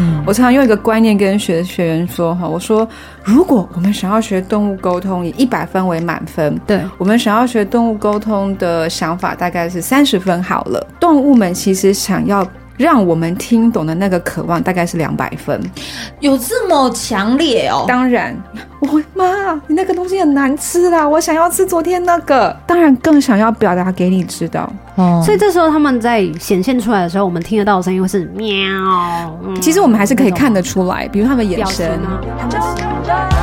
嗯，我常常用一个观念跟学学员说哈，我说如果我们想要学动物沟通，以一百分为满分，对，我们想要学动物沟通的想法大概是三十分好了。动物们其实想要。让我们听懂的那个渴望大概是两百分，有这么强烈哦？当然，我妈，你那个东西很难吃啦，我想要吃昨天那个。当然，更想要表达给你知道。哦，所以这时候他们在显现出来的时候，我们听得到的声音会是喵。嗯，其实我们还是可以看得出来，比如他们眼神啊。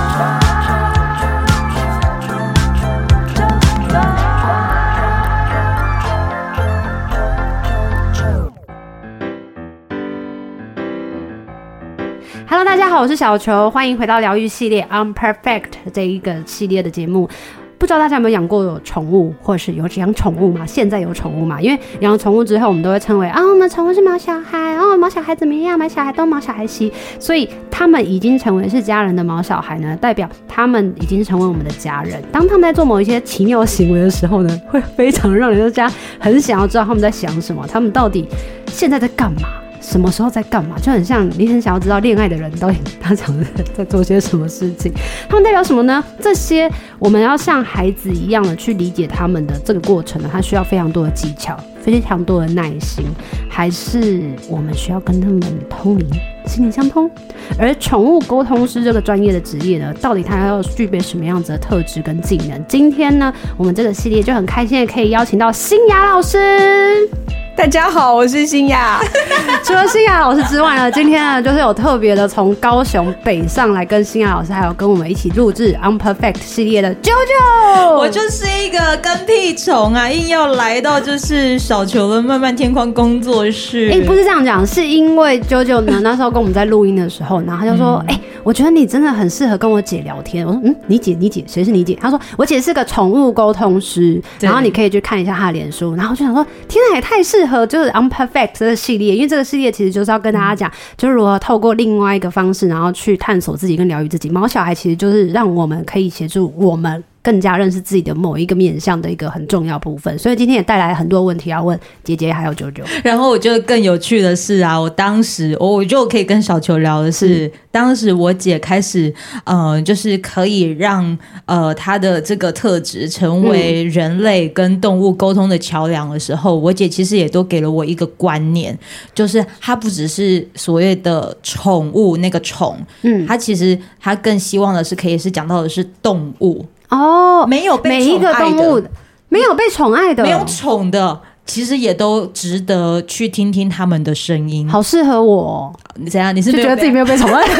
Hello，大家好，我是小球，欢迎回到疗愈系列 Unperfect 这一个系列的节目。不知道大家有没有养过宠物，或者是有养宠物吗？现在有宠物吗？因为养了宠物之后，我们都会称为啊，我们宠物是毛小孩哦，毛小孩怎么样？毛小孩都毛小孩吸，所以他们已经成为是家人的毛小孩呢，代表他们已经成为我们的家人。当他们在做某一些奇妙行为的时候呢，会非常让人家很想要知道他们在想什么，他们到底现在在干嘛？什么时候在干嘛？就很像你很想要知道恋爱的人到底他常在做些什么事情。他们代表什么呢？这些我们要像孩子一样的去理解他们的这个过程呢，他需要非常多的技巧，非常多的耐心，还是我们需要跟他们通灵，心灵相通？而宠物沟通师这个专业的职业呢，到底它要具备什么样子的特质跟技能？今天呢，我们这个系列就很开心的可以邀请到新雅老师。大家好，我是新雅。除了新雅老师之外呢，今天呢就是有特别的从高雄北上来跟新雅老师，还有跟我们一起录制 Unperfect 系列的 JoJo。我就是一个跟屁虫啊，硬要来到就是小球的漫漫天空工作室。哎、欸，不是这样讲，是因为 JoJo 呢那时候跟我们在录音的时候，然后他就说：“哎、嗯欸，我觉得你真的很适合跟我姐聊天。”我说：“嗯，你姐，你姐谁是你姐？”他说：“我姐是个宠物沟通师，然后你可以去看一下她的脸书。”然后我就想说：“天哪，也太适合。”就是 Unperfect 这个系列，因为这个系列其实就是要跟大家讲，就是如何透过另外一个方式，然后去探索自己跟疗愈自己。毛小孩其实就是让我们可以协助我们。更加认识自己的某一个面向的一个很重要部分，所以今天也带来很多问题要问姐姐还有九九。然后我觉得更有趣的是啊，我当时我我就可以跟小球聊的是，嗯、当时我姐开始呃，就是可以让呃她的这个特质成为人类跟动物沟通的桥梁的时候，嗯、我姐其实也都给了我一个观念，就是她不只是所谓的宠物那个宠，嗯，她其实她更希望的是可以是讲到的是动物。哦，没有被宠爱的，每一个动物没有被宠爱的，没有宠的，其实也都值得去听听他们的声音。好适合我哦，你怎样？你是就觉得自己没有被宠爱？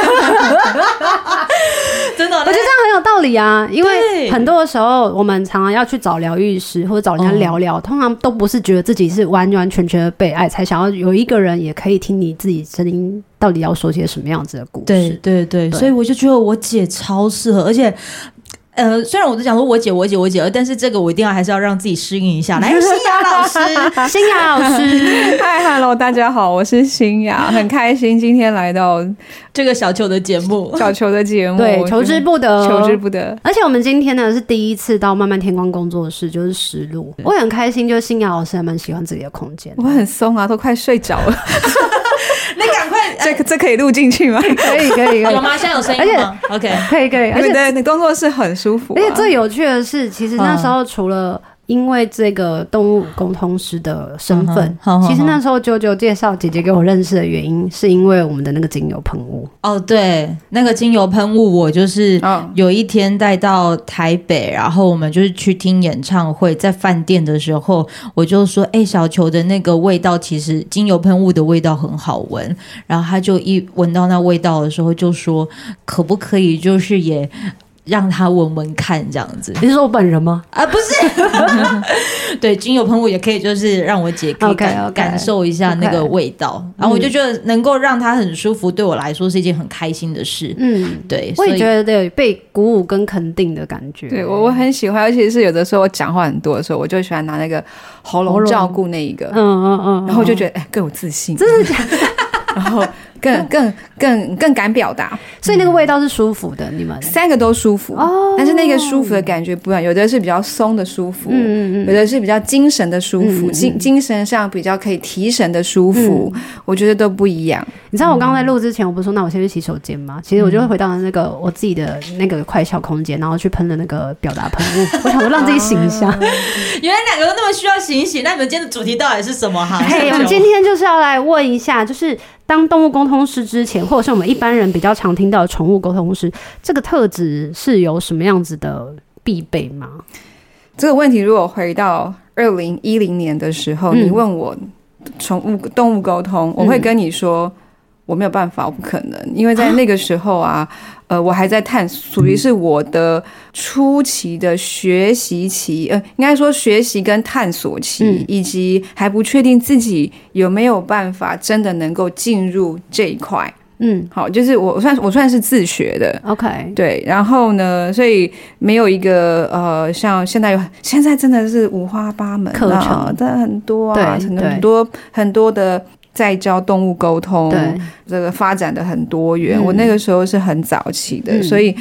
真的，我觉得这样很有道理啊。因为很多的时候，我们常常要去找疗愈师或者找人家聊聊，通常都不是觉得自己是完完全全的被爱，才想要有一个人也可以听你自己声音，到底要说些什么样子的故事。对对对，所以我就觉得我姐超适合，而且。呃，虽然我都讲说我姐我姐我姐，但是这个我一定要还是要让自己适应一下。来，新雅老师，新雅老师，嗨，Hello，大家好，我是新雅，很开心今天来到这个小球的节目，小球的节目，对，求之不得，求之不得。而且我们今天呢是第一次到漫漫天光工作室，就是实录，我很开心，就是新雅老师还蛮喜欢自己的空间，我很松啊，都快睡着了。这这可以录进去吗？可以，可以，有吗？现在有声音吗？OK，可以，可以。而且对，你工作室很舒服。而且最有趣的是，其实那时候除了。因为这个动物沟通师的身份，嗯、其实那时候九九介绍姐姐给我认识的原因，是因为我们的那个精油喷雾。哦，对，那个精油喷雾，我就是有一天带到台北，然后我们就是去听演唱会，在饭店的时候，我就说：“哎，小球的那个味道，其实精油喷雾的味道很好闻。”然后他就一闻到那味道的时候，就说：“可不可以，就是也。”让他闻闻看，这样子。你是说我本人吗？啊，不是。对，精油喷雾也可以，就是让我姐可以感 okay, okay, 感受一下那个味道。Okay, 然后我就觉得能够让她很舒服，对我来说是一件很开心的事。嗯，对。我也觉得对，被鼓舞跟肯定的感觉。对我我很喜欢，尤其是有的时候我讲话很多的时候，我就喜欢拿那个喉咙照顾那一个。嗯嗯嗯。然后我就觉得哎，更有自信。真的假的？然后更更更更敢表达，所以那个味道是舒服的。你们三个都舒服哦，但是那个舒服的感觉不一样，有的是比较松的舒服，嗯嗯有的是比较精神的舒服，精精神上比较可以提神的舒服，我觉得都不一样。你知道我刚刚在录之前，我不是说那我先去洗手间吗？其实我就会回到那个我自己的那个快笑空间，然后去喷了那个表达喷雾，我想说让自己醒一下。原来两个都那么需要醒一醒，那你们今天的主题到底是什么哈？嘿，我们今天就是要来问一下，就是当动物沟通师之前，或者是我们一般人比较常听到的宠物沟通师，这个特质是有什么样子的必备吗？这个问题如果回到二零一零年的时候，嗯、你问我宠物动物沟通，我会跟你说。嗯我没有办法，我不可能，因为在那个时候啊，啊呃，我还在探索，属于是我的初期的学习期，呃，应该说学习跟探索期，嗯、以及还不确定自己有没有办法真的能够进入这一块。嗯，好，就是我算我算是自学的，OK，对，然后呢，所以没有一个呃，像现在有，现在真的是五花八门课程，真的很多啊，很多很多很多的。在教动物沟通，对这个发展的很多元。嗯、我那个时候是很早期的，嗯、所以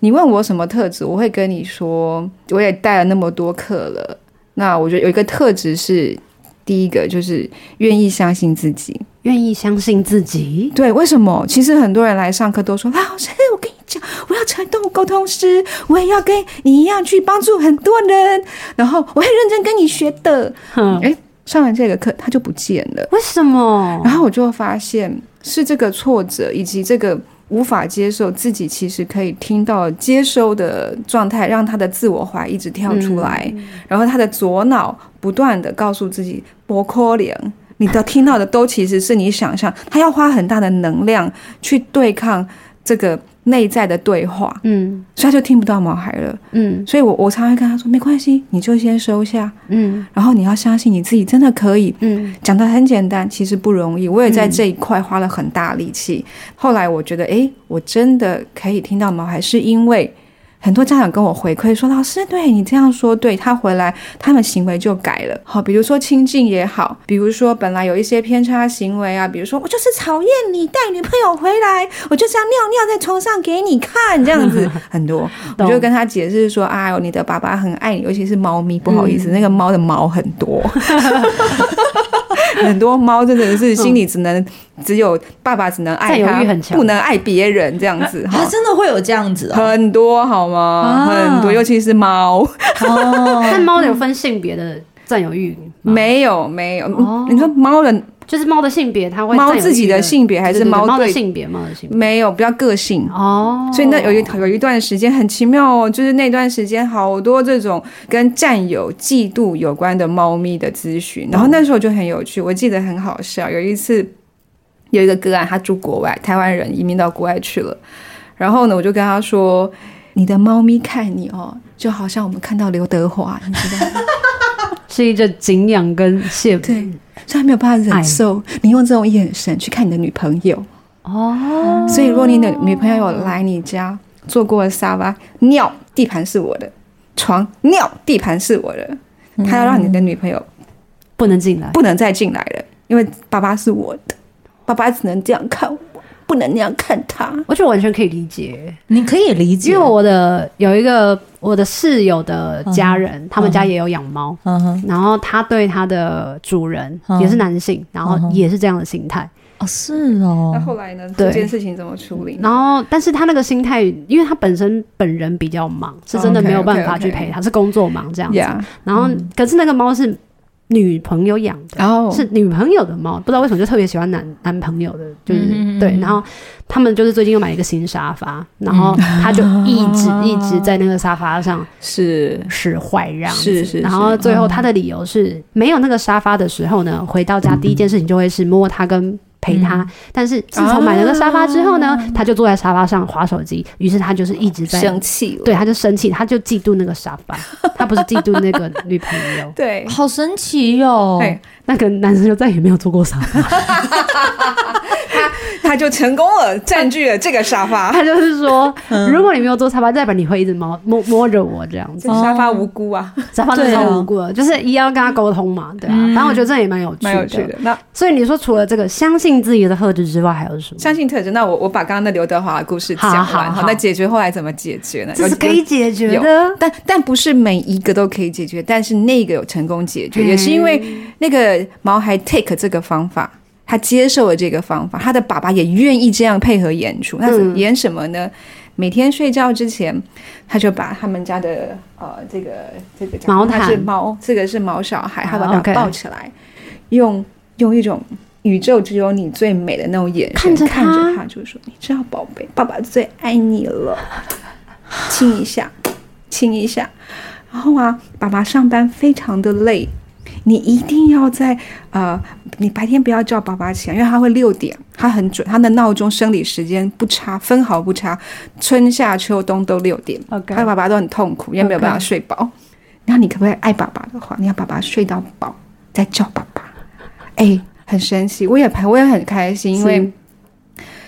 你问我什么特质，我会跟你说，我也带了那么多课了。那我觉得有一个特质是，第一个就是愿意相信自己，愿意相信自己。对，为什么？其实很多人来上课都说，老师，我跟你讲，我要成为动物沟通师，我也要跟你一样去帮助很多人，然后我会认真跟你学的。嗯，诶上完这个课，他就不见了。为什么？然后我就发现是这个挫折，以及这个无法接受自己其实可以听到接收的状态，让他的自我怀疑一直跳出来。嗯、然后他的左脑不断地告诉自己：“不可能，你的听到的都其实是你想象。”他要花很大的能量去对抗这个。内在的对话，嗯，所以他就听不到毛孩了，嗯，所以我我常常跟他说，没关系，你就先收下，嗯，然后你要相信你自己真的可以，嗯，讲得很简单，其实不容易，我也在这一块花了很大力气。嗯、后来我觉得，哎，我真的可以听到毛孩，是因为。很多家长跟我回馈说：“老师，对你这样说，对他回来，他们行为就改了。好，比如说亲近也好，比如说本来有一些偏差行为啊，比如说我就是讨厌你带女朋友回来，我就是要尿尿在床上给你看，这样子 很多。我就跟他解释说：哎呦，你的爸爸很爱你，尤其是猫咪，不好意思，嗯、那个猫的毛很多。”很多猫真的是心里只能只有爸爸，只能爱它，不能爱别人这样子。它真的会有这样子？很多好吗？很多，尤其是猫。哦，但猫有分性别的占有欲？没有，没有。你说猫的。就是猫的性别，它会猫自己的性别还是猫的性别？猫的性别没有，比较个性哦。所以那有一有一段时间很奇妙哦，就是那段时间好多这种跟占有、嫉妒有关的猫咪的咨询，然后那时候就很有趣，我记得很好笑。有一次有一个个案，他住国外，台湾人移民到国外去了，然后呢，我就跟他说：“你的猫咪看你哦，就好像我们看到刘德华，你知道吗？” 是一个敬仰跟谢，对，所以他没有办法忍受你用这种眼神去看你的女朋友哦。所以如果你的女朋友有来你家坐过沙发尿，地盘是我的；床尿，地盘是我的。他要让你的女朋友不能进来，不能再进来了，因为爸爸是我的，爸爸只能这样看我。不能那样看他，我觉得完全可以理解。你可以理解，因为我的有一个我的室友的家人，嗯、他们家也有养猫，嗯、然后他对他的主人也是男性，嗯、然后也是这样的心态。哦，是哦。那后来呢？这件事情怎么处理？然后，但是他那个心态，因为他本身本人比较忙，是真的没有办法去陪他，是工作忙这样子。然后，嗯、可是那个猫是。女朋友养的，oh. 是女朋友的猫，不知道为什么就特别喜欢男男朋友的，就是、mm hmm. 对。然后他们就是最近又买了一个新沙发，然后他就一直一直在那个沙发上是使坏这样子。是是是。然后最后他的理由是，没有那个沙发的时候呢，回到家 第一件事情就会是摸它跟。陪他，嗯、但是自从买了个沙发之后呢，啊、他就坐在沙发上划手机，于是他就是一直在生气，对，他就生气，他就嫉妒那个沙发，他不是嫉妒那个女朋友，对，好神奇哟、那个男生就再也没有坐过沙发，他他他就成功了，占据了这个沙发。他就是说，如果你没有坐沙发，代表你会一直摸摸摸着我这样子。沙发无辜啊，沙发真的无辜，就是一样跟他沟通嘛，对啊。反正我觉得这也蛮有趣的。蛮有趣的。那所以你说，除了这个相信自己的特质之外，还有什么？相信特质。那我我把刚刚的刘德华的故事讲完，好，那解决后来怎么解决呢？这是可以解决的，但但不是每一个都可以解决，但是那个有成功解决，也是因为那个毛孩 take 这个方法。他接受了这个方法，他的爸爸也愿意这样配合演出。他演什么呢？嗯、每天睡觉之前，他就把他们家的呃这个这个毛毯，他是猫，这个是毛小孩，他把他抱起来，用用一种宇宙只有你最美的那种眼神看着看着他，就说：“你知道，宝贝，爸爸最爱你了，亲一下，亲一下。”然后啊，爸爸上班非常的累。你一定要在呃，你白天不要叫爸爸起来，因为他会六点，他很准，他的闹钟生理时间不差，分毫不差，春夏秋冬都六点。OK，他爸爸都很痛苦，因为没有办法睡饱。后你可不可以爱爸爸的话，你要爸爸睡到饱再叫爸爸？哎，很神奇，我也我也很开心，因为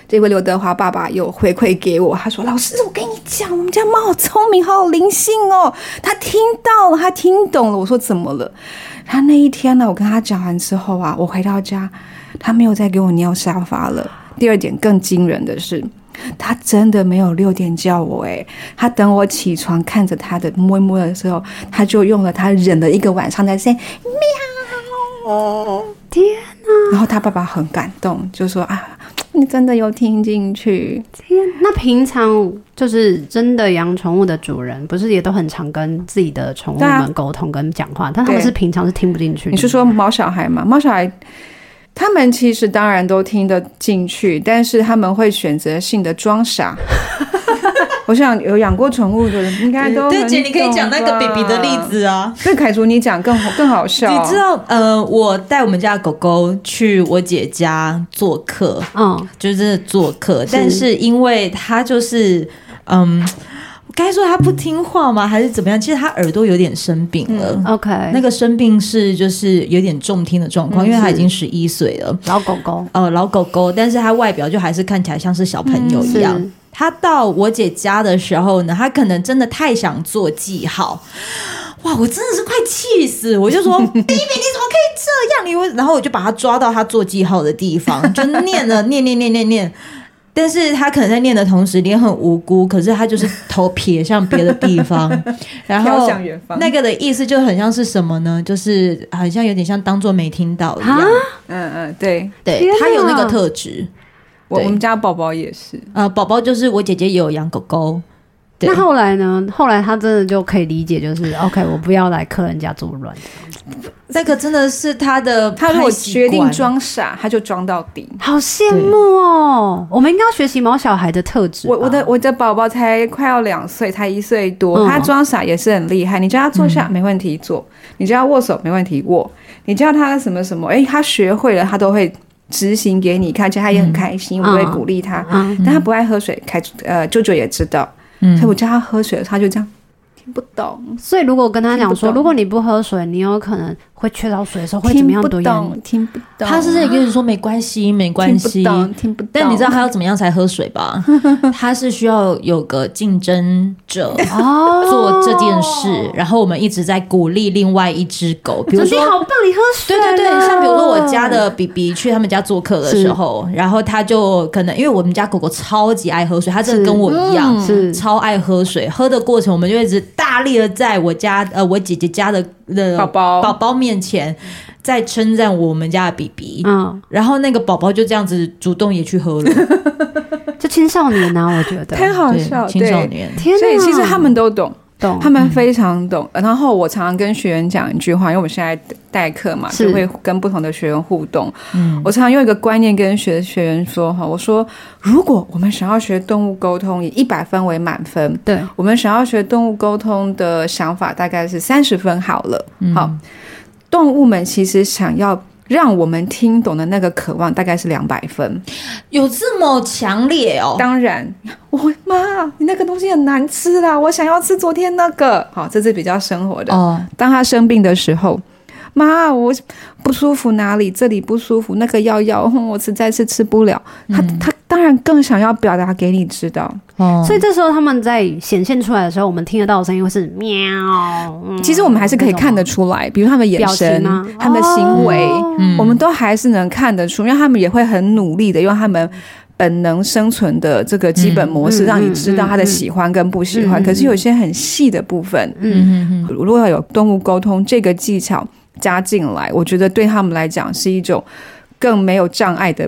这位刘德华爸爸有回馈给我，他说：“老师，我跟你讲，我们家猫好聪明，好有灵性哦，他听到了，他听懂了。”我说：“怎么了？”他那一天呢，我跟他讲完之后啊，我回到家，他没有再给我尿沙发了。第二点更惊人的是，他真的没有六点叫我，诶，他等我起床看着他的摸一摸的时候，他就用了他忍了一个晚上的声音喵，天哪！然后他爸爸很感动，就说啊。你真的有听进去？天，那平常就是真的养宠物的主人，不是也都很常跟自己的宠物们沟通跟讲话？啊、但他们是平常是听不进去。你是说猫小孩吗？猫小孩，他们其实当然都听得进去，但是他们会选择性的装傻。我想有养过宠物的人应该都对姐，你可以讲那个 baby 的例子啊。对，凯竹你讲更好更好笑。你知道，呃，我带我们家的狗狗去我姐家做客，嗯，就是做客，但是因为它就是，嗯，该说它不听话吗？还是怎么样？其实它耳朵有点生病了。OK，那个生病是就是有点重听的状况，因为它已经十一岁了，老狗狗，呃，老狗狗，但是它外表就还是看起来像是小朋友一样。他到我姐家的时候呢，他可能真的太想做记号，哇！我真的是快气死！我就说，弟弟，你怎么可以这样？你为……然后我就把他抓到他做记号的地方，就念了念念念念念。但是他可能在念的同时，脸很无辜，可是他就是头撇向别的地方，然后那个的意思就很像是什么呢？就是好像有点像当做没听到一样。嗯嗯，对对，他有那个特质。我我们家宝宝也是，呃，宝宝就是我姐姐也有养狗狗。那后来呢？后来他真的就可以理解，就是 OK，我不要来客人家作乱。这个真的是他的，他如果决定装傻，他就装到底。好羡慕哦！我们应该要学习毛小孩的特质。我我的我的宝宝才快要两岁，才一岁多，嗯、他装傻也是很厉害。你叫他坐下没问题坐，你叫他握手没问题握，你叫他什么什么，哎，他学会了，他都会。执行给你看，而且他也很开心，嗯、我会鼓励他。嗯、但他不爱喝水，开呃，舅舅也知道，嗯、所以我叫他喝水，他就这样听不懂。所以如果我跟他讲说，如果你不喝水，你有可能。会缺少水的时候会怎么样？听不懂，听不懂。他是在跟你说没关系，没关系，听不懂，听不懂。但你知道他要怎么样才喝水吧？他是需要有个竞争者做这件事，然后我们一直在鼓励另外一只狗，比如说，你好棒，你喝水。对对对，像比如说我家的 BB 去他们家做客的时候，然后他就可能因为我们家狗狗超级爱喝水，他真的跟我一样，是超爱喝水。喝的过程，我们就一直大力的在我家呃我姐姐家的的宝宝。宝宝面前在称赞我们家的 BB，嗯，然后那个宝宝就这样子主动也去喝了，就青少年呢、啊，我觉得。太好笑，青少年，天哪，所以其实他们都懂，懂，他们非常懂。嗯、然后我常常跟学员讲一句话，因为我们现在代课嘛，就会跟不同的学员互动。嗯，我常常用一个观念跟学学员说哈，我说如果我们想要学动物沟通，以一百分为满分，对，我们想要学动物沟通的想法大概是三十分好了，嗯、好。动物们其实想要让我们听懂的那个渴望大概是两百分，有这么强烈哦？当然，我妈，你那个东西很难吃啦，我想要吃昨天那个。好，这是比较生活的。哦，当他生病的时候，妈，我不舒服哪里？这里不舒服，那个药药，我实在是吃不了。他他当然更想要表达给你知道。哦，所以这时候他们在显现出来的时候，我们听得到的声音会是喵。其实我们还是可以看得出来，比如他们眼神、他们的行为，我们都还是能看得出，因为他们也会很努力的用他们。本能生存的这个基本模式，让你知道他的喜欢跟不喜欢。可是有些很细的部分，嗯，如果有动物沟通这个技巧加进来，我觉得对他们来讲是一种更没有障碍的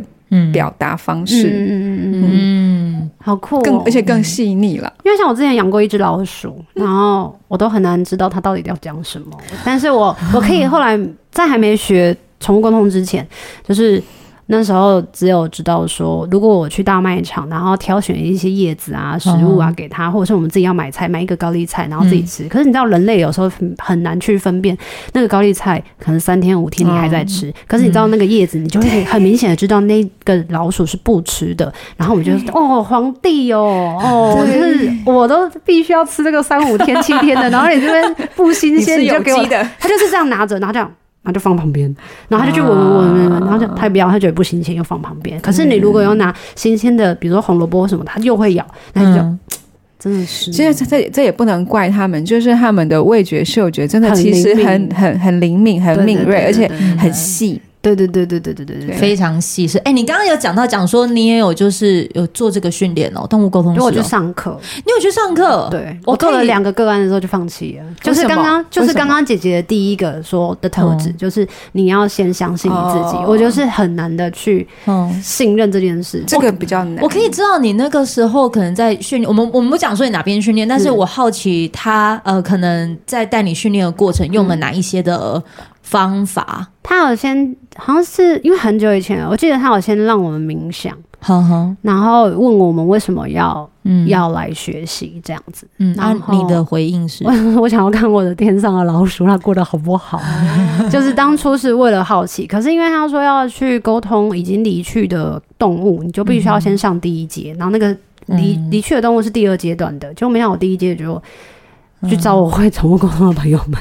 表达方式。嗯嗯嗯，好酷，更而且更细腻了。因为像我之前养过一只老鼠，然后我都很难知道它到底要讲什么。但是我 我可以后来在还没学宠物沟通之前，就是。那时候只有知道说，如果我去大卖场，然后挑选一些叶子啊、食物啊给他，或者是我们自己要买菜，买一个高丽菜，然后自己吃。可是你知道，人类有时候很难去分辨那个高丽菜，可能三天五天你还在吃，可是你知道那个叶子，你就会很明显的知道那个老鼠是不吃的。然后我们就哦，皇帝哦，哦，就是我都必须要吃这个三五天、七天的，然后你这边不新鲜，你就给我的，他就是这样拿着，然后这样。他就放旁边，然后他就去闻闻闻闻，然后就他不要，他觉得不新鲜，又放旁边。可是你如果要拿新鲜的，比如说红萝卜什么，他又会咬，那就、嗯、真的是。其实这这这也不能怪他们，就是他们的味觉嗅觉真的其实很很很灵敏、很敏锐，而且很细。对对对对对对对对，非常细致。哎，你刚刚有讲到讲说你也有就是有做这个训练哦，动物沟通师。我去上课，你有去上课？对，我做了两个个案的时候就放弃了。就是刚刚就是刚刚姐姐的第一个说的特质，就是你要先相信你自己。我就是很难的去信任这件事，这个比较难。我可以知道你那个时候可能在训练，我们我们不讲说你哪边训练，但是我好奇他呃可能在带你训练的过程用了哪一些的。方法，他有先好像是因为很久以前，我记得他有先让我们冥想，呵呵。然后问我们为什么要、嗯、要来学习这样子。嗯，然后、啊、你的回应是，我 我想要看我的天上的老鼠，它过得好不好？就是当初是为了好奇，可是因为他说要去沟通已经离去的动物，你就必须要先上第一节，嗯、然后那个离离去的动物是第二阶段的，就没想到我第一节就 去找我会宠物沟通的朋友们。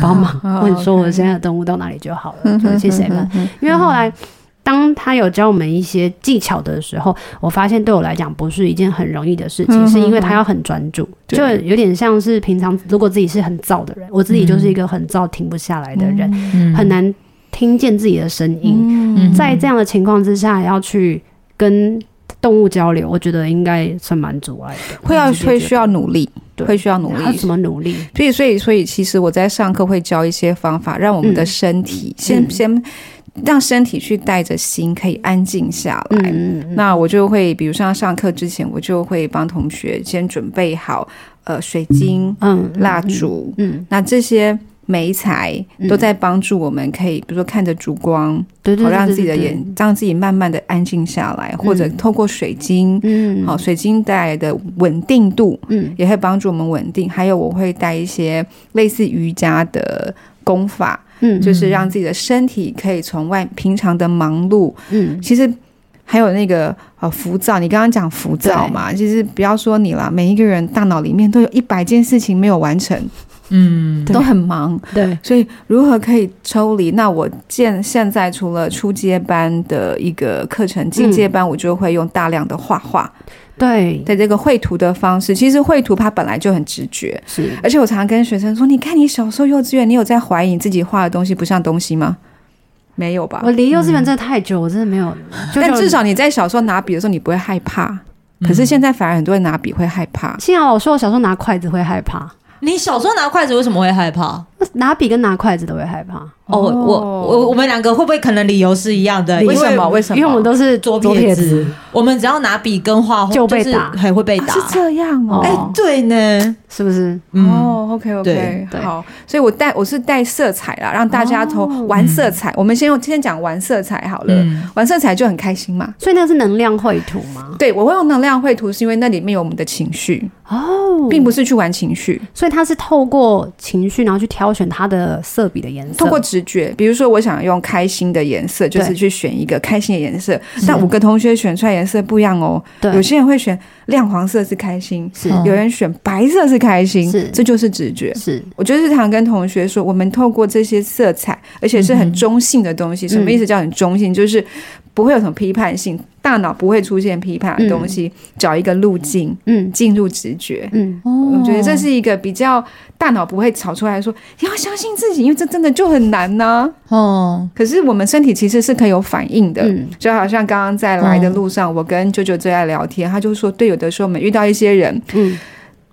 帮忙问说我现在的动物到哪里就好了，就谢谢们。因为后来当他有教我们一些技巧的时候，我发现对我来讲不是一件很容易的事情，是因为他要很专注，就有点像是平常如果自己是很躁的人，我自己就是一个很躁停不下来的人，很难听见自己的声音。在这样的情况之下，要去跟动物交流，我觉得应该算蛮阻碍的，会要会需要努力。对。会需要努力，怎么努力？所以，所以，所以，其实我在上课会教一些方法，让我们的身体先、嗯、先让身体去带着心可以安静下来。嗯嗯、那我就会，比如像上课之前，我就会帮同学先准备好呃水晶、嗯，蜡烛，嗯，那这些。媒材都在帮助我们，可以比如说看着烛光，好让自己的眼，让自己慢慢的安静下来，或者透过水晶，嗯，好，水晶带来的稳定度，嗯，也会帮助我们稳定。还有我会带一些类似瑜伽的功法，嗯，就是让自己的身体可以从外平常的忙碌，嗯，其实还有那个呃浮躁，你刚刚讲浮躁嘛，其实不要说你了，每一个人大脑里面都有一百件事情没有完成。嗯，都很忙，对，所以如何可以抽离？那我现现在除了初阶班的一个课程，进阶班我就会用大量的画画，对，在这个绘图的方式，其实绘图它本来就很直觉，是，而且我常常跟学生说，你看你小时候幼稚园，你有在怀疑你自己画的东西不像东西吗？没有吧？我离幼稚园真的太久，我真的没有。但至少你在小时候拿笔的时候，你不会害怕，可是现在反而很多人拿笔会害怕。幸好我说我小时候拿筷子会害怕。你小时候拿筷子为什么会害怕？拿笔跟拿筷子都会害怕。哦，我我我们两个会不会可能理由是一样的？为什么？为什么？因为我们都是左撇子，我们只要拿笔跟画就被打，还会被打。是这样哦。哎，对呢，是不是？哦，OK OK，好。所以我带我是带色彩啦，让大家从玩色彩。我们先用今天讲玩色彩好了，玩色彩就很开心嘛。所以那个是能量绘图吗？对，我会用能量绘图，是因为那里面有我们的情绪哦，并不是去玩情绪，所以它是透过情绪，然后去挑选它的色笔的颜色，透过直觉。比如说，我想用开心的颜色，就是去选一个开心的颜色。但五个同学选出来颜色不一样哦。对，有些人会选亮黄色是开心，是有人选白色是开心，是这就是直觉。是，我就日常跟同学说，我们透过这些色彩，而且是很中性的东西。什么意思？叫很中性，就是。不会有什么批判性，大脑不会出现批判的东西，嗯、找一个路径，嗯，进入直觉，嗯，我觉得这是一个比较大脑不会吵出来说，你要相信自己，因为这真的就很难呢、啊，哦，可是我们身体其实是可以有反应的，嗯，就好像刚刚在来的路上，我跟舅舅最爱聊天，他就说，对，有的时候我们遇到一些人，嗯。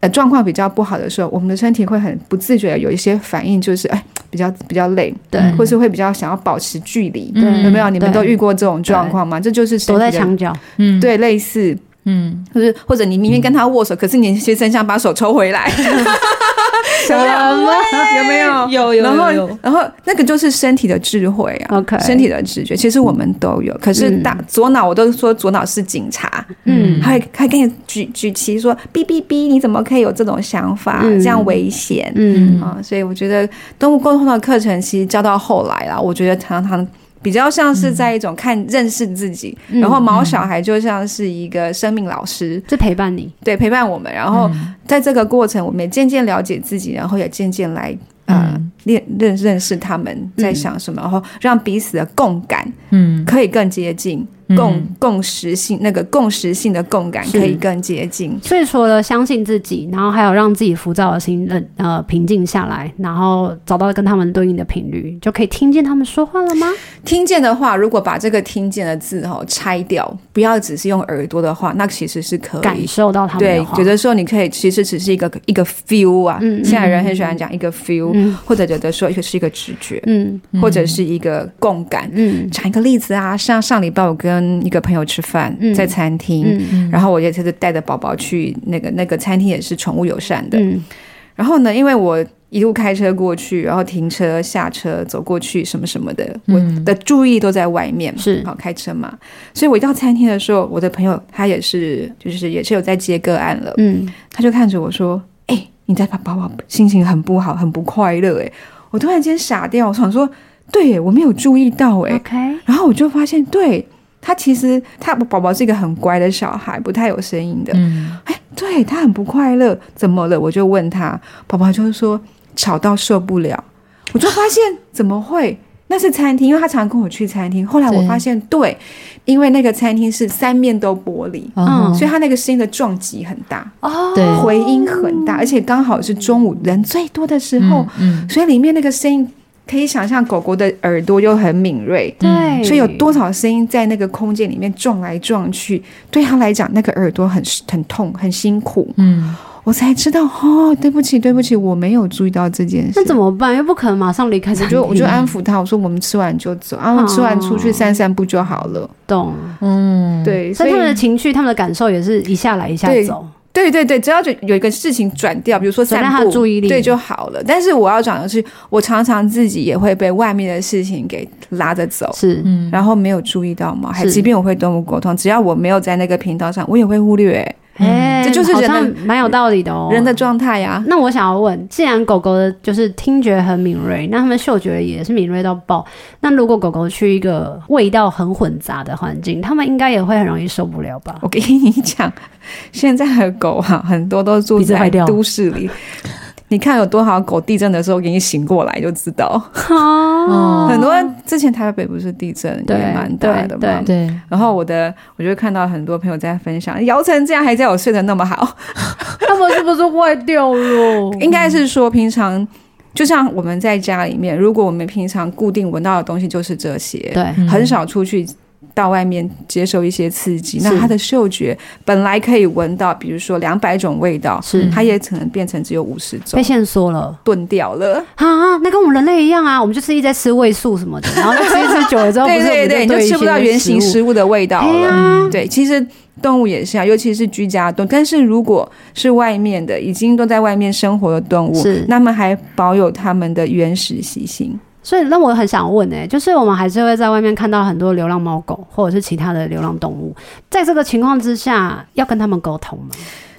呃，状况比较不好的时候，我们的身体会很不自觉的有一些反应，就是哎，比较比较累，对，或是会比较想要保持距离，对，有没有？你们都遇过这种状况吗？这就是躲在墙角，嗯，对，类似，嗯，就是或者你明明跟他握手，可是你先生想把手抽回来。什么？有没有？有有。然后，然后那个就是身体的智慧啊，OK，身体的直觉，其实我们都有。可是大左脑，我都说左脑是警察，嗯，还还给你举举旗说，哔哔哔，你怎么可以有这种想法？这样危险，嗯啊。所以我觉得动物沟通的课程其实教到后来啦，我觉得常常。比较像是在一种看认识自己，嗯、然后毛小孩就像是一个生命老师，就陪伴你，对，陪伴我们。然后在这个过程，我们也渐渐了解自己，然后也渐渐来呃认认认识他们在想什么，然后让彼此的共感，嗯，可以更接近。共共识性那个共识性的共感可以更接近，所以除了相信自己，然后还有让自己浮躁的心冷呃平静下来，然后找到跟他们对应的频率，就可以听见他们说话了吗？听见的话，如果把这个听见的字哈拆掉，不要只是用耳朵的话，那其实是可以感受到他们。对，有的时候你可以其实只是一个一个 feel 啊，嗯、现在人很喜欢讲一个 feel，、嗯、或者有的时候是一个直觉，嗯，或者是一个共感，嗯，讲一个例子啊，像上礼拜我跟跟一个朋友吃饭，在餐厅，然后我也就是带着宝宝去那个那个餐厅，也是宠物友善的。嗯、然后呢，因为我一路开车过去，然后停车下车走过去什么什么的，我的注意都在外面，是。好开车嘛。所以我一到餐厅的时候，我的朋友他也是，就是也是有在接个案了。嗯，他就看着我说：“哎、欸，你在把宝宝心情很不好，很不快乐。”哎，我突然间傻掉，我想说：“对，我没有注意到。”哎，OK。然后我就发现，对。他其实，他宝宝是一个很乖的小孩，不太有声音的。嗯，哎，对，他很不快乐，怎么了？我就问他，宝宝就是说吵到受不了。我就发现怎么会？那是餐厅，因为他常常跟我去餐厅。后来我发现，对，因为那个餐厅是三面都玻璃，嗯，所以他那个声音的撞击很大，哦，对，回音很大，而且刚好是中午人最多的时候，嗯，嗯，所以里面那个声音。可以想象狗狗的耳朵又很敏锐，对，所以有多少声音在那个空间里面撞来撞去，对他来讲，那个耳朵很很痛，很辛苦。嗯，我才知道哦，对不起，对不起，我没有注意到这件事。那怎么办？又不可能马上离开，我就我就安抚他，我说我们吃完就走，然后吃完出去散散步就好了。懂，嗯，对，所以他们的情绪、他们的感受也是一下来一下走。对对对，只要就有一个事情转掉，比如说散步，注意力对就好了。但是我要讲的是，我常常自己也会被外面的事情给拉着走，是，嗯，然后没有注意到嘛。还即便我会动物沟通，只要我没有在那个频道上，我也会忽略。哎，这就是人的蛮有道理的哦，人的状态呀。那我想要问，既然狗狗的就是听觉很敏锐，那它们嗅觉也是敏锐到爆。那如果狗狗去一个味道很混杂的环境，它们应该也会很容易受不了吧？我跟你讲，现在的狗啊，很多都住在都市里。你看有多少狗地震的时候给你醒过来就知道。哦，很多之前台北不是地震也蛮大的嘛。对。然后我的我就看到很多朋友在分享，姚晨这样还在我睡得那么好，他们是不是坏掉了？应该是说平常就像我们在家里面，如果我们平常固定闻到的东西就是这些，对，很少出去。到外面接受一些刺激，那他的嗅觉本来可以闻到，比如说两百种味道，是，它也可能变成只有五十种，被限缩了，钝掉了。啊！那跟我们人类一样啊，我们就是一直在吃味素什么的，然后吃一吃久了之后，对对对，你就吃不到原型食物。的味道了。嗯、对，其实动物也是啊，尤其是居家动物，但是如果是外面的，已经都在外面生活的动物，是，那么还保有它们的原始习性。所以那我很想问哎、欸，就是我们还是会在外面看到很多流浪猫狗或者是其他的流浪动物，在这个情况之下，要跟他们沟通吗？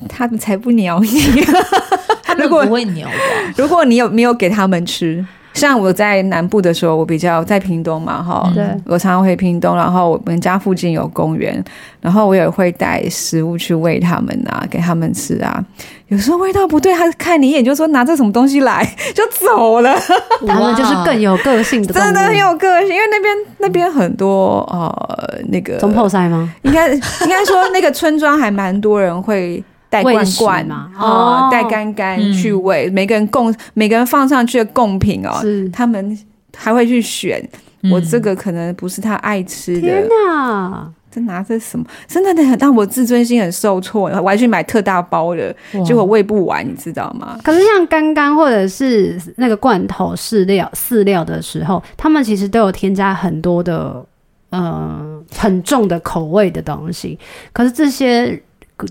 他们才不鸟你，他们不会鸟的？如果你有没有给他们吃？像我在南部的时候，我比较在屏东嘛，哈，对，我常常回屏东，然后我们家附近有公园，然后我也会带食物去喂他们啊，给他们吃啊。有时候味道不对，他看你一眼就说拿这什么东西来，就走了。他们就是更有个性的，真的很有个性，因为那边那边很多呃那个中破塞吗？应该应该说那个村庄还蛮多人会。带罐罐嘛，哦，带干干去喂，每个人供，每个人放上去的贡品哦，是他们还会去选。我这个可能不是他爱吃的。天哪，这拿着什么？真的很让我自尊心很受挫。我还去买特大包的，结果喂不完，你知道吗？可是像干干或者是那个罐头饲料饲料的时候，他们其实都有添加很多的呃很重的口味的东西。可是这些。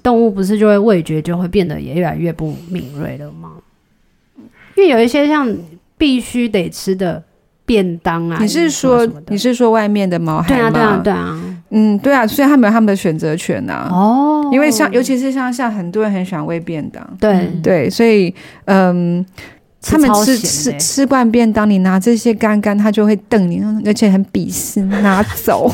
动物不是就会味觉就会变得也越来越不敏锐了吗？因为有一些像必须得吃的便当啊，你是说你是说外面的毛孩吗？对啊对啊对啊，嗯对啊，所以他们有他们的选择权呐、啊。哦，因为像尤其是像像很多人很喜欢喂便当，对、嗯、对，所以嗯。他们吃吃吃惯便当，你拿这些干干，他就会瞪你，而且很鄙视，拿走，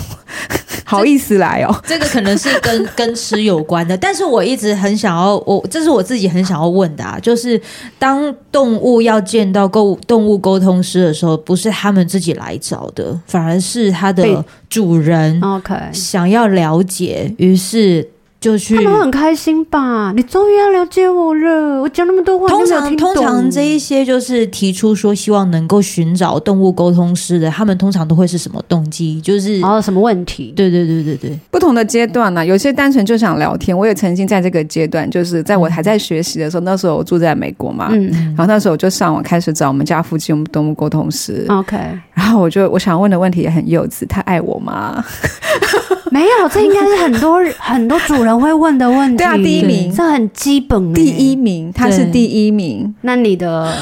好意思来哦。这个可能是跟跟吃有关的，但是我一直很想要，我这是我自己很想要问的啊，就是当动物要见到沟动物沟通师的时候，不是他们自己来找的，反而是它的主人，OK，想要了解，于是。就去，他们很开心吧？你终于要了解我了，我讲那么多话，通常通常这一些就是提出说希望能够寻找动物沟通师的，他们通常都会是什么动机？就是哦，什么问题？对对对对对，不同的阶段呢、啊，有些单纯就想聊天。我也曾经在这个阶段，就是在我还在学习的时候，那时候我住在美国嘛，嗯，然后那时候我就上网开始找我们家附近我们动物沟通师，OK，然后我就我想问的问题也很幼稚，他爱我吗？没有，这应该是很多很多主人会问的问题。对啊，第一名，这很基本。第一名，他是第一名。那你的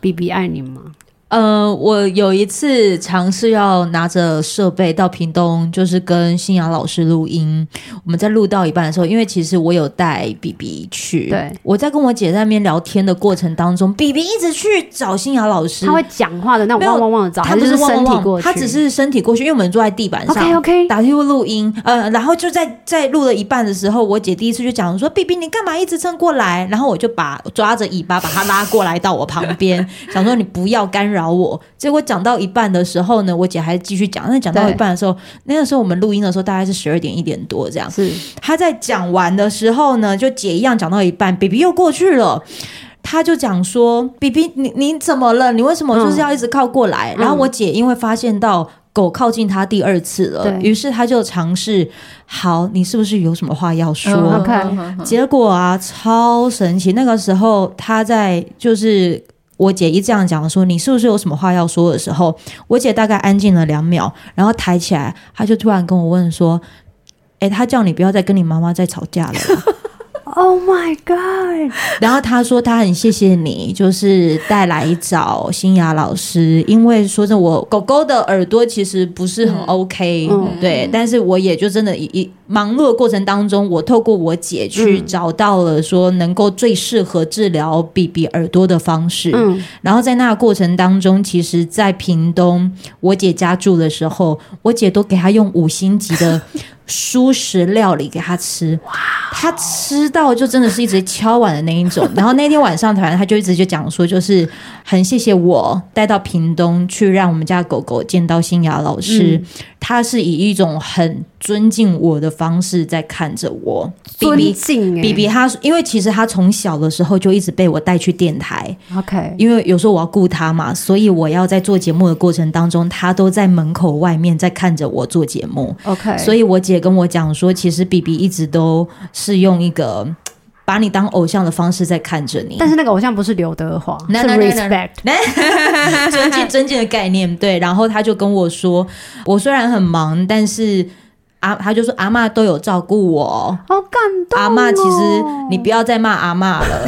BB 爱你吗？呃，我有一次尝试要拿着设备到屏东，就是跟新雅老师录音。我们在录到一半的时候，因为其实我有带 BB 去，对，我在跟我姐在那边聊天的过程当中，BB 一直去找新雅老师，他会讲话的那种汪汪汪的找，他不是身体过去，他只是身体过去，因为我们坐在地板上，OK OK，打电话录音，呃，然后就在在录了一半的时候，我姐第一次就讲说：“BB 你干嘛一直蹭过来？”然后我就把抓着尾巴把他拉过来到我旁边，想说你不要干扰我。结果讲到一半的时候呢，我姐还继续讲。那讲到一半的时候，那个时候我们录音的时候大概是十二点一点多这样。是她在讲完的时候呢，就姐一样讲到一半，BB 又过去了。她就讲说：“BB，你你怎么了？你为什么就是要一直靠过来？”嗯、然后我姐因为发现到狗靠近她第二次了，于是她就尝试：“好，你是不是有什么话要说？”嗯 okay、结果啊，超神奇！那个时候她在就是。我姐一这样讲说，你是不是有什么话要说的时候，我姐大概安静了两秒，然后抬起来，她就突然跟我问说：“哎，她叫你不要再跟你妈妈再吵架了。” Oh my god！然后他说他很谢谢你，就是带来找新雅老师，因为说真的，我狗狗的耳朵其实不是很 OK，嗯，对，但是我也就真的一忙碌的过程当中，我透过我姐去找到了说能够最适合治疗 BB 耳朵的方式，嗯，然后在那个过程当中，其实，在屏东我姐家住的时候，我姐都给他用五星级的。蔬食料理给他吃，哇！他吃到就真的是一直敲碗的那一种。然后那天晚上，突然他就一直就讲说，就是很谢谢我带到屏东去，让我们家狗狗见到新雅老师。嗯他是以一种很尊敬我的方式在看着我，尊敬、欸。BB，比他，因为其实他从小的时候就一直被我带去电台。OK，因为有时候我要顾他嘛，所以我要在做节目的过程当中，他都在门口外面在看着我做节目。OK，所以我姐跟我讲说，其实 BB 一直都是用一个。把你当偶像的方式在看着你，但是那个偶像不是刘德华，是 respect，尊敬尊敬的概念。对，然后他就跟我说，我虽然很忙，但是阿他就说阿妈都有照顾我，好感动、哦。阿妈其实你不要再骂阿妈了，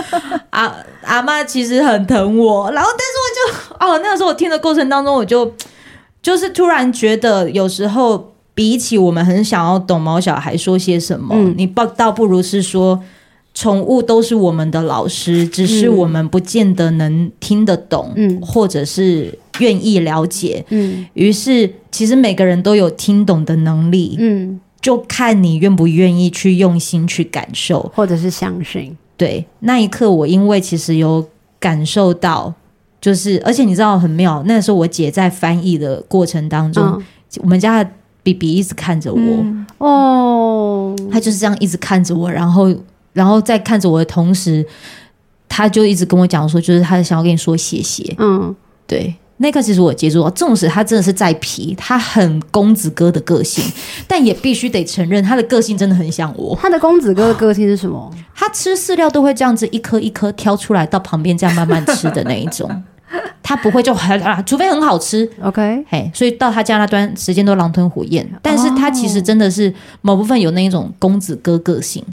阿阿妈其实很疼我。然后但是我就哦，那个时候我听的过程当中，我就就是突然觉得有时候比起我们很想要懂毛小孩说些什么，嗯、你倒倒不如是说。宠物都是我们的老师，只是我们不见得能听得懂，嗯、或者是愿意了解。嗯，于是其实每个人都有听懂的能力，嗯，就看你愿不愿意去用心去感受，或者是相信。对，那一刻我因为其实有感受到，就是而且你知道很妙，那时候我姐在翻译的过程当中，嗯、我们家的比比一直看着我，嗯、哦，他就是这样一直看着我，然后。然后在看着我的同时，他就一直跟我讲说，就是他想要跟你说谢谢。嗯，对，那个其实我接住了，纵使他真的是在皮，他很公子哥的个性，但也必须得承认他的个性真的很像我。他的公子哥的个性是什么？他吃饲料都会这样子一颗一颗挑出来到旁边这样慢慢吃的那一种，他不会就很啊，除非很好吃。OK，嘿，所以到他家那段时间都狼吞虎咽，但是他其实真的是某部分有那一种公子哥个性。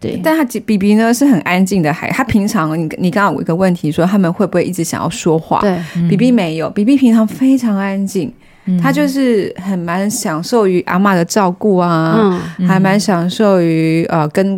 对，但他 B B 呢是很安静的孩，他平常你你刚刚有一个问题说他们会不会一直想要说话？对，，B B 没有，，B B 平常非常安静，嗯、他就是很蛮享受于阿嬷的照顾啊，嗯、还蛮享受于呃跟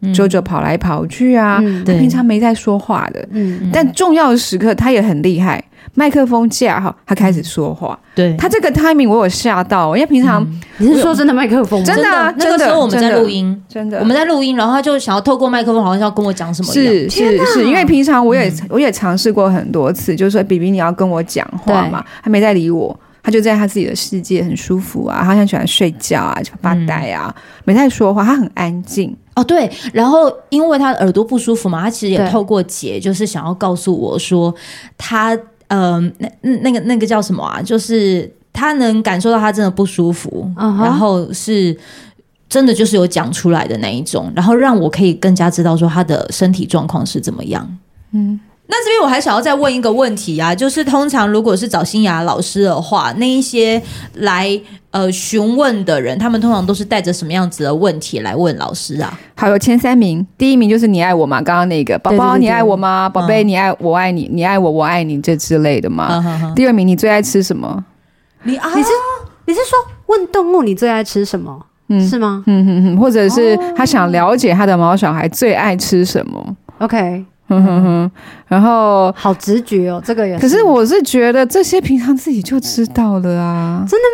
着 JoJo 跑来跑去啊，嗯、他平常没在说话的，嗯，但重要的时刻他也很厉害。麦克风架好，他开始说话。对，他这个 timing 我有吓到，因为平常、嗯、你是说真的麦克风，真的啊，那个时候我们在录音，真的，我们在录音，然后他就想要透过麦克风，好像要跟我讲什么是是是，是，因为平常我也、嗯、我也尝试过很多次，就是说 BB 你要跟我讲话嘛，他没在理我，他就在他自己的世界很舒服啊，他好像喜欢睡觉啊，就发呆啊，嗯、没在说话，他很安静。哦，对，然后因为他的耳朵不舒服嘛，他其实也透过姐，就是想要告诉我说他。嗯，那那个那个叫什么啊？就是他能感受到他真的不舒服，uh huh. 然后是真的就是有讲出来的那一种，然后让我可以更加知道说他的身体状况是怎么样。嗯。那这边我还想要再问一个问题啊，就是通常如果是找新雅老师的话，那一些来呃询问的人，他们通常都是带着什么样子的问题来问老师啊？好，有前三名，第一名就是你爱我吗？刚刚那个宝宝，你爱我吗？宝贝，你爱我爱你，你爱我我爱你这之类的吗？第二名，你最爱吃什么？你啊，你是你是说问动物你最爱吃什么？嗯，是吗？嗯哼哼，或者是他想了解他的毛小孩最爱吃什么？OK。哼哼哼，然后好直觉哦，这个也是。可是我是觉得这些平常自己就知道了啊。真的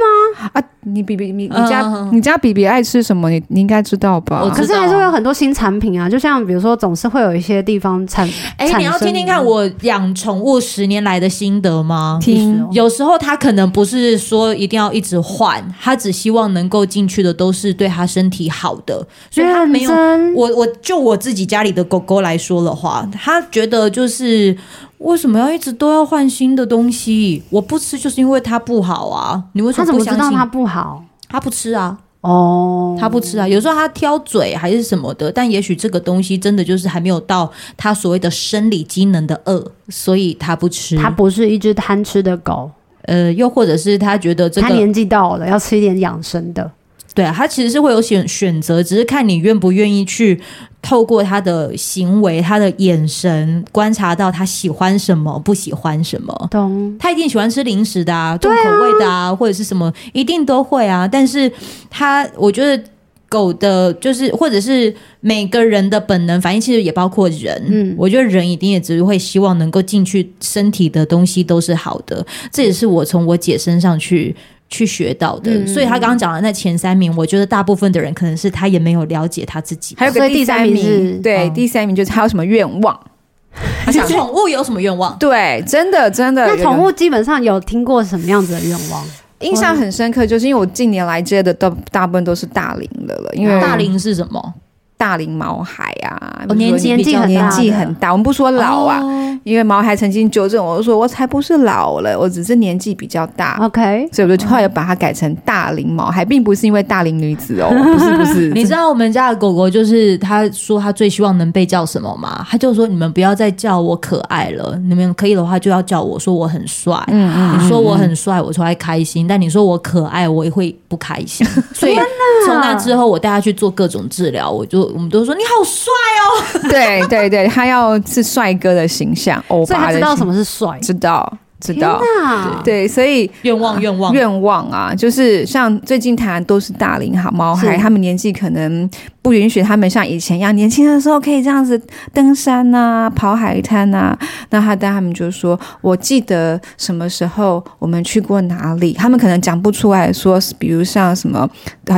吗？啊，你比比你你家、嗯、你家比比爱吃什么？你你应该知道吧？可是还是会有很多新产品啊，就像比如说，总是会有一些地方产。哎、欸，你要听听看我养宠物十年来的心得吗？听，有时候他可能不是说一定要一直换，他只希望能够进去的都是对他身体好的，所以他没有。我我就我自己家里的狗狗来说的话。他觉得就是为什么要一直都要换新的东西？我不吃就是因为它不好啊！你为什么不相信？他怎么知道它不好？他不吃啊！哦，他不吃啊！有时候他挑嘴还是什么的，但也许这个东西真的就是还没有到他所谓的生理机能的饿，所以他不吃。他不是一只贪吃的狗，呃，又或者是他觉得这个他年纪到了要吃一点养生的。对啊，他其实是会有选选择，只是看你愿不愿意去透过他的行为、他的眼神观察到他喜欢什么、不喜欢什么。懂？他一定喜欢吃零食的啊，重口味的啊，或者是什么，一定都会啊。但是他，我觉得狗的，就是或者是每个人的本能反应，其实也包括人。嗯，我觉得人一定也只会希望能够进去身体的东西都是好的。这也是我从我姐身上去。去学到的，嗯、所以他刚刚讲的那前三名，我觉得大部分的人可能是他也没有了解他自己。还有个第三名，是对，哦、第三名就是他有什么愿望？他想宠物有什么愿望？对，真的真的。那宠物基本上有听过什么样子的愿望？印象很深刻，就是因为我近年来接的都大部分都是大龄的了。因为大龄是什么？大龄毛孩啊，年纪年纪很大，年纪很大。我们不说老啊，因为毛孩曾经纠正我说，我才不是老了，我只是年纪比较大。OK，所以我就后来把它改成大龄毛孩，并不是因为大龄女子哦，不 是不是。你知道我们家的狗狗就是他说他最希望能被叫什么吗？他就说，你们不要再叫我可爱了，你们可以的话就要叫我说我很帅。嗯嗯，你说我很帅，我才开心。但你说我可爱，我也会不开心。所以从那之后，我带他去做各种治疗，我就我们都说你好帅哦。对对对，他要是帅哥的形象，欧巴的形象，知道什么是帅，知道。知道，对，所以愿望愿望愿望啊，就是像最近台湾都是大龄好毛孩，他们年纪可能不允许他们像以前一样年轻的时候可以这样子登山啊、跑海滩啊。那他带他们就说：“我记得什么时候我们去过哪里？”他们可能讲不出来说，比如像什么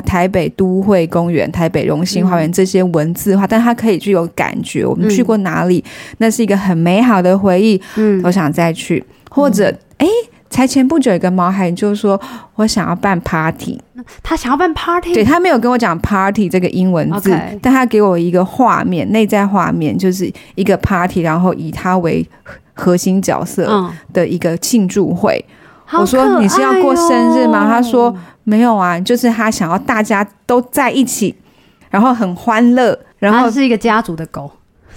台北都会公园、台北荣兴花园这些文字化，但他可以具有感觉。我们去过哪里？那是一个很美好的回忆。嗯，我想再去。或者，哎、嗯，才前不久一个毛孩就说，我想要办 party，他想要办 party，对，他没有跟我讲 party 这个英文字，Okay. 但他给我一个画面，内在画面就是一个 party，然后以他为核心角色的一个庆祝会。嗯、我说你是要过生日吗？他说没有啊，就是他想要大家都在一起，然后很欢乐，然后是一个家族的狗。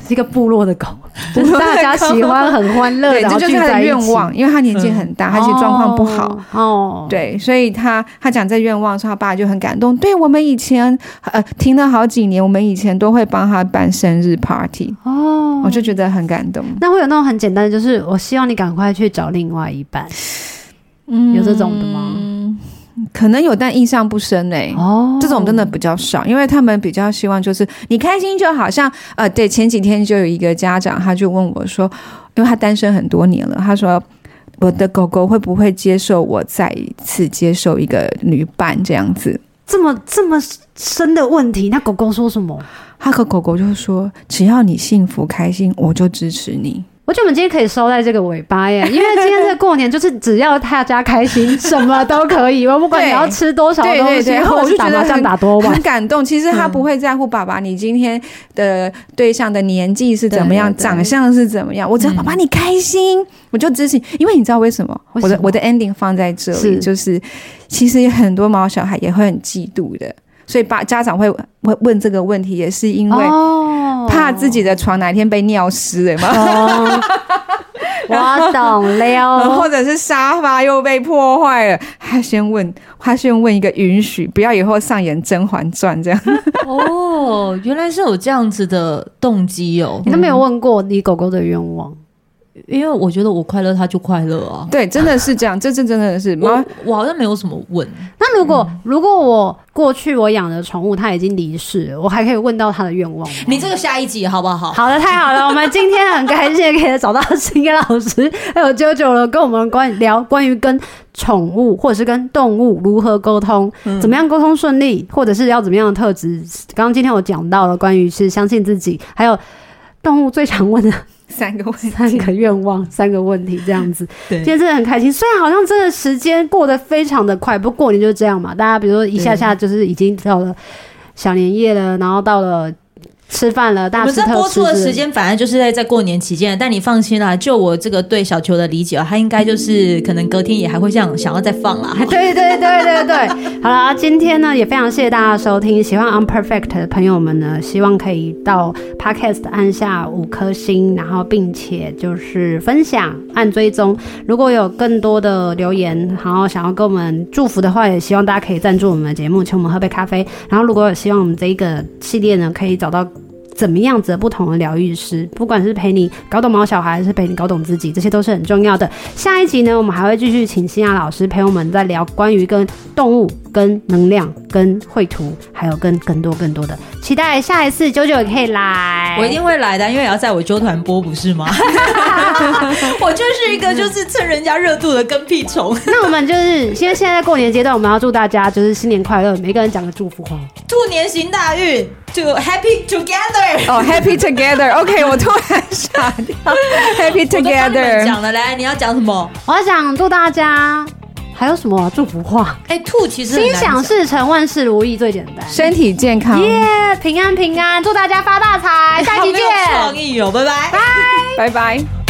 是一个部落的狗，就是大家喜欢很欢乐，对，这就是他的愿望。因为他年纪很大，嗯、他其实状况不好。哦，对，所以他他讲这愿望的时候，他爸就很感动。对，我们以前呃停了好几年，我们以前都会帮他办生日 party。哦，我就觉得很感动。那会有那种很简单的，就是我希望你赶快去找另外一半。嗯，有这种的吗？可能有，但印象不深嘞、欸。哦，这种真的比较少，因为他们比较希望就是你开心就好。像呃，对，前几天就有一个家长，他就问我说，因为他单身很多年了，他说我的狗狗会不会接受我再一次接受一个女伴这样子？这么这么深的问题，那狗狗说什么？他和狗狗就说，只要你幸福开心，我就支持你。我觉得我们今天可以收在这个尾巴耶，因为今天这过年就是只要大家开心，什么都可以。我不管你要吃多少 东西，然后我就觉得很打多晚，很感动。其实他不会在乎爸爸你今天的对象的年纪是怎么样，长相是怎么样。我只要爸爸你开心，嗯、我就支持。因为你知道为什么？我的我的 ending 放在这里，是就是其实有很多毛小孩也会很嫉妒的。所以，爸家长会会问这个问题，也是因为怕自己的床哪天被尿湿了嘛。哦、我懂了，或者是沙发又被破坏了，他先问，他先问一个允许，不要以后上演《甄嬛传》这样。哦，原来是有这样子的动机哦。你都没有问过你狗狗的愿望。因为我觉得我快乐，他就快乐啊。对，真的是这样，这这真的是我，我好像没有什么问。那如果、嗯、如果我过去我养的宠物它已经离世了，我还可以问到它的愿望吗？你这个下一集好不好？好的，太好了。我们今天很开心可以找到新的老师还有啾啾了，跟我们关聊关于跟宠物或者是跟动物如何沟通，嗯、怎么样沟通顺利，或者是要怎么样的特质。刚刚今天我讲到了关于是相信自己，还有动物最常问的。三个问题，三个愿望，三个问题，这样子。对，今天真的很开心。虽然好像真的时间过得非常的快，不过过年就是这样嘛。大家比如说一下下就是已经到了小年夜了，然后到了。吃饭了，大吃特吃。我们这播出的时间反正就是在在过年期间，但你放心啦，就我这个对小球的理解，他应该就是可能隔天也还会这样想要再放啦。对对对对对，好了，今天呢也非常谢谢大家收听，喜欢 Unperfect 的朋友们呢，希望可以到 Podcast 按下五颗星，然后并且就是分享按追踪。如果有更多的留言，然后想要跟我们祝福的话，也希望大家可以赞助我们的节目，请我们喝杯咖啡。然后如果有希望我们这一个系列呢，可以找到。怎么样子的不同的疗愈师，不管是陪你搞懂毛小孩，还是陪你搞懂自己，这些都是很重要的。下一集呢，我们还会继续请新雅老师陪我们在聊关于跟动物、跟能量、跟绘图，还有跟更多更多的。期待下一次啾啾也可以来，我一定会来的，因为也要在我啾团播，不是吗？我就是一个就是蹭人家热度的跟屁虫。那我们就是因为现在在过年阶段，我们要祝大家就是新年快乐，每个人讲个祝福话，兔年行大运。To happy together 哦、oh,，Happy together，OK，、okay, 我突然傻掉，Happy together。讲了来，你要讲什么？我要讲祝大家还有什么、啊、祝福话？哎、欸，兔其实心想事成，万事如意最简单，身体健康，耶，yeah, 平安平安，祝大家发大财，下期见。创意哦，拜拜，拜拜拜。